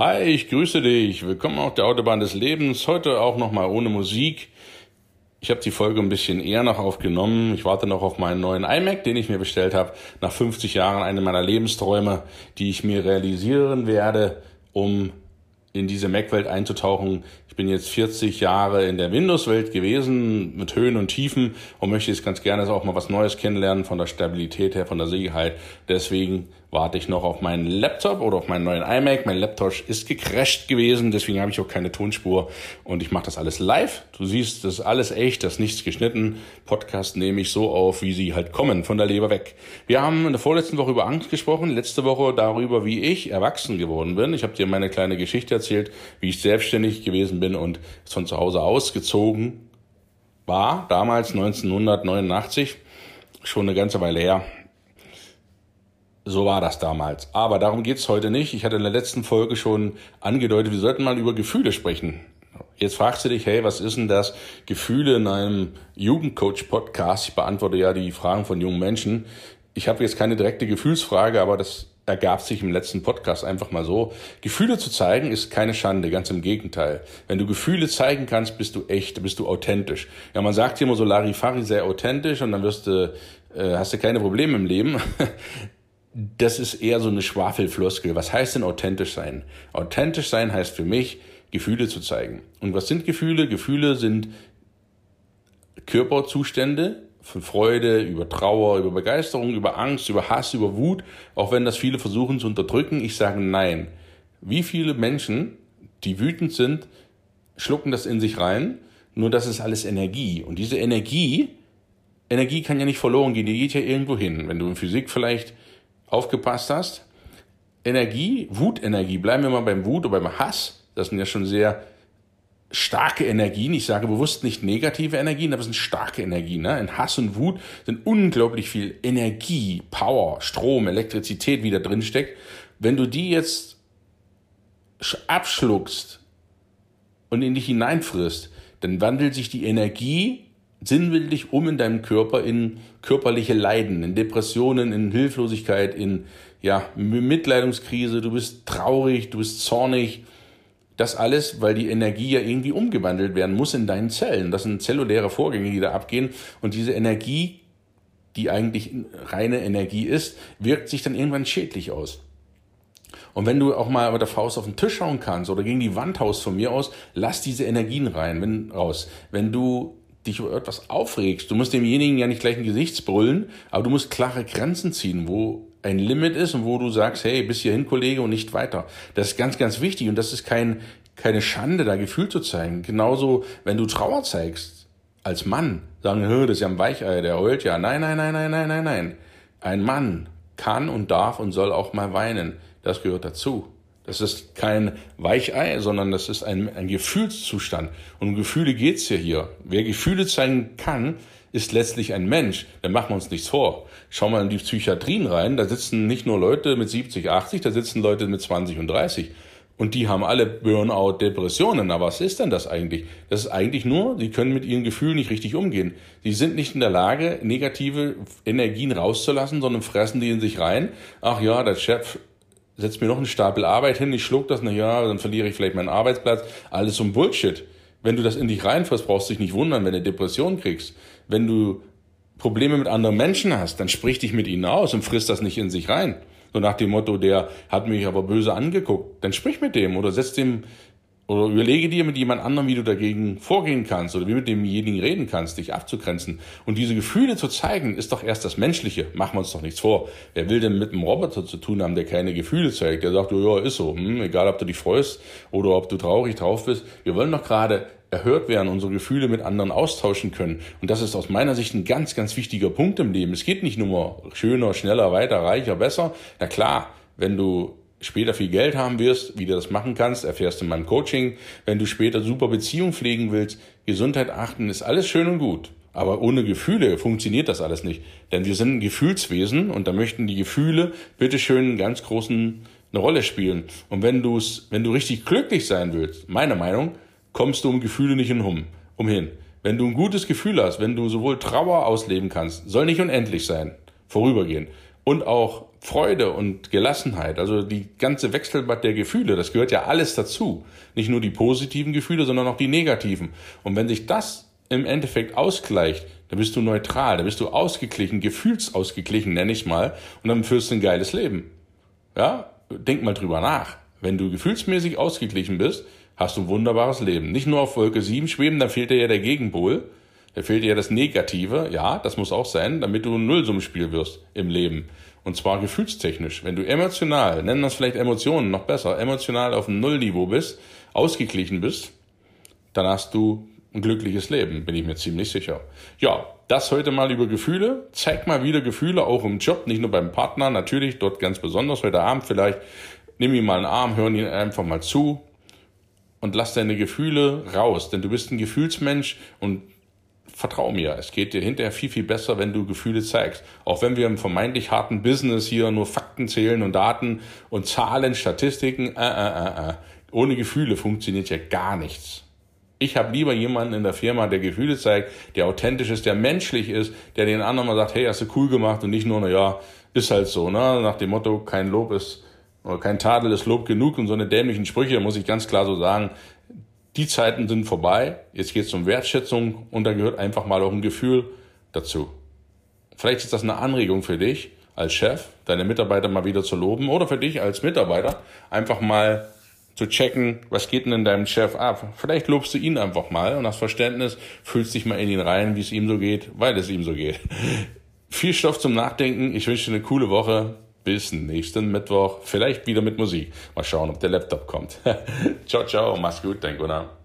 Hi, ich grüße dich. Willkommen auf der Autobahn des Lebens. Heute auch nochmal ohne Musik. Ich habe die Folge ein bisschen eher noch aufgenommen. Ich warte noch auf meinen neuen iMac, den ich mir bestellt habe. Nach 50 Jahren eine meiner Lebensträume, die ich mir realisieren werde, um in diese Mac-Welt einzutauchen. Ich bin jetzt 40 Jahre in der Windows-Welt gewesen, mit Höhen und Tiefen und möchte jetzt ganz gerne auch mal was Neues kennenlernen von der Stabilität her, von der Sicherheit. Deswegen warte ich noch auf meinen Laptop oder auf meinen neuen iMac. Mein Laptop ist gecrashed gewesen, deswegen habe ich auch keine Tonspur und ich mache das alles live. Du siehst, das ist alles echt, das ist nichts geschnitten. Podcast nehme ich so auf, wie sie halt kommen, von der Leber weg. Wir haben in der vorletzten Woche über Angst gesprochen, letzte Woche darüber, wie ich erwachsen geworden bin. Ich habe dir meine kleine Geschichte erzählt, wie ich selbstständig gewesen bin und von zu Hause ausgezogen war, damals 1989, schon eine ganze Weile her. So war das damals. Aber darum geht's heute nicht. Ich hatte in der letzten Folge schon angedeutet, wir sollten mal über Gefühle sprechen. Jetzt fragst du dich, hey, was ist denn das? Gefühle in einem Jugendcoach-Podcast. Ich beantworte ja die Fragen von jungen Menschen. Ich habe jetzt keine direkte Gefühlsfrage, aber das ergab sich im letzten Podcast einfach mal so. Gefühle zu zeigen ist keine Schande, ganz im Gegenteil. Wenn du Gefühle zeigen kannst, bist du echt, bist du authentisch. Ja, man sagt hier immer so Larifari sehr authentisch und dann wirst du, äh, hast du keine Probleme im Leben. das ist eher so eine Schwafelfloskel. Was heißt denn authentisch sein? Authentisch sein heißt für mich, Gefühle zu zeigen. Und was sind Gefühle? Gefühle sind Körperzustände von Freude, über Trauer, über Begeisterung, über Angst, über Hass, über Wut, auch wenn das viele versuchen zu unterdrücken. Ich sage nein. Wie viele Menschen, die wütend sind, schlucken das in sich rein, nur das ist alles Energie. Und diese Energie, Energie kann ja nicht verloren gehen, die geht ja irgendwo hin. Wenn du in Physik vielleicht aufgepasst hast. Energie, Wutenergie, bleiben wir mal beim Wut oder beim Hass. Das sind ja schon sehr starke Energien. Ich sage bewusst nicht negative Energien, aber es sind starke Energien. Ne? In Hass und Wut sind unglaublich viel Energie, Power, Strom, Elektrizität, wie da drin steckt. Wenn du die jetzt abschluckst und in dich hineinfrisst, dann wandelt sich die Energie sinnbildlich um in deinem Körper in körperliche Leiden, in Depressionen, in Hilflosigkeit, in ja, Mitleidungskrise, du bist traurig, du bist zornig. Das alles, weil die Energie ja irgendwie umgewandelt werden muss in deinen Zellen. Das sind zelluläre Vorgänge, die da abgehen. Und diese Energie, die eigentlich reine Energie ist, wirkt sich dann irgendwann schädlich aus. Und wenn du auch mal mit der Faust auf den Tisch schauen kannst oder gegen die Wand haust von mir aus, lass diese Energien rein, wenn, raus. Wenn du dich über etwas aufregst, du musst demjenigen ja nicht gleich ein Gesicht brüllen, aber du musst klare Grenzen ziehen, wo ein Limit ist und wo du sagst, hey, bis hierhin, Kollege, und nicht weiter. Das ist ganz, ganz wichtig und das ist kein, keine Schande, da Gefühl zu zeigen. Genauso, wenn du Trauer zeigst, als Mann, sagen, das ist ja ein Weichei, der heult ja. Nein, nein, nein, nein, nein, nein, nein. Ein Mann kann und darf und soll auch mal weinen. Das gehört dazu. Das ist kein Weichei, sondern das ist ein, ein Gefühlszustand. Und um Gefühle geht's ja hier. Wer Gefühle zeigen kann, ist letztlich ein Mensch. Dann machen wir uns nichts vor. Schau mal in die Psychiatrien rein. Da sitzen nicht nur Leute mit 70, 80, da sitzen Leute mit 20 und 30. Und die haben alle Burnout, Depressionen. Aber was ist denn das eigentlich? Das ist eigentlich nur, sie können mit ihren Gefühlen nicht richtig umgehen. Sie sind nicht in der Lage, negative Energien rauszulassen, sondern fressen die in sich rein. Ach ja, der Chef setzt mir noch einen Stapel Arbeit hin, ich schluck das, na ja, dann verliere ich vielleicht meinen Arbeitsplatz. Alles so ein Bullshit. Wenn du das in dich reinfährst, brauchst du dich nicht wundern, wenn du Depression kriegst. Wenn du Probleme mit anderen Menschen hast, dann sprich dich mit ihnen aus und frisst das nicht in sich rein. So nach dem Motto, der hat mich aber böse angeguckt. Dann sprich mit dem oder setz dem oder überlege dir mit jemand anderem, wie du dagegen vorgehen kannst oder wie mit demjenigen reden kannst, dich abzugrenzen. Und diese Gefühle zu zeigen, ist doch erst das Menschliche. Machen wir uns doch nichts vor. Wer will denn mit einem Roboter zu tun haben, der keine Gefühle zeigt? Der sagt, ja, ist so. Hm, egal, ob du dich freust oder ob du traurig drauf bist. Wir wollen doch gerade erhört werden, unsere Gefühle mit anderen austauschen können. Und das ist aus meiner Sicht ein ganz, ganz wichtiger Punkt im Leben. Es geht nicht nur schöner, schneller, weiter, reicher, besser. Na klar, wenn du später viel Geld haben wirst, wie du das machen kannst, erfährst du in meinem Coaching. Wenn du später super Beziehung pflegen willst, Gesundheit achten, ist alles schön und gut. Aber ohne Gefühle funktioniert das alles nicht. Denn wir sind ein Gefühlswesen und da möchten die Gefühle bitteschön einen ganz großen eine Rolle spielen. Und wenn du es, wenn du richtig glücklich sein willst, meiner Meinung, kommst du um Gefühle nicht hin, umhin. Wenn du ein gutes Gefühl hast, wenn du sowohl Trauer ausleben kannst, soll nicht unendlich sein, vorübergehen, und auch Freude und Gelassenheit, also die ganze Wechselbad der Gefühle, das gehört ja alles dazu. Nicht nur die positiven Gefühle, sondern auch die negativen. Und wenn sich das im Endeffekt ausgleicht, dann bist du neutral, dann bist du ausgeglichen, gefühlsausgeglichen, nenne ich mal, und dann führst du ein geiles Leben. Ja, denk mal drüber nach. Wenn du gefühlsmäßig ausgeglichen bist, hast du ein wunderbares Leben. Nicht nur auf Wolke 7 schweben, da fehlt dir ja der Gegenpol. Da fehlt dir das Negative. Ja, das muss auch sein, damit du ein Nullsummenspiel wirst im Leben. Und zwar gefühlstechnisch. Wenn du emotional, nennen das vielleicht Emotionen noch besser, emotional auf einem Nullniveau bist, ausgeglichen bist, dann hast du ein glückliches Leben, bin ich mir ziemlich sicher. Ja, das heute mal über Gefühle. Zeig mal wieder Gefühle, auch im Job, nicht nur beim Partner, natürlich, dort ganz besonders, heute Abend vielleicht. Nimm ihm mal einen Arm, hör ihn einfach mal zu und lass deine Gefühle raus, denn du bist ein Gefühlsmensch und vertrau mir, es geht dir hinterher viel, viel besser, wenn du Gefühle zeigst. Auch wenn wir im vermeintlich harten Business hier nur Fakten zählen und Daten und Zahlen, Statistiken, äh, äh, äh, äh. ohne Gefühle funktioniert ja gar nichts. Ich habe lieber jemanden in der Firma, der Gefühle zeigt, der authentisch ist, der menschlich ist, der den anderen mal sagt, hey, hast du cool gemacht und nicht nur, na ja, ist halt so, ne? Nach dem Motto, kein Lob ist, oder kein Tadel ist Lob genug und so eine dämlichen Sprüche, muss ich ganz klar so sagen. Die Zeiten sind vorbei. Jetzt geht es um Wertschätzung und da gehört einfach mal auch ein Gefühl dazu. Vielleicht ist das eine Anregung für dich als Chef, deine Mitarbeiter mal wieder zu loben oder für dich als Mitarbeiter einfach mal zu checken, was geht denn in deinem Chef ab. Vielleicht lobst du ihn einfach mal und das Verständnis, fühlst dich mal in ihn rein, wie es ihm so geht, weil es ihm so geht. Viel Stoff zum Nachdenken. Ich wünsche dir eine coole Woche. Bis nächsten Mittwoch. Vielleicht wieder mit Musik. Mal schauen, ob der Laptop kommt. ciao, ciao. Mach's gut, dein Gunnar.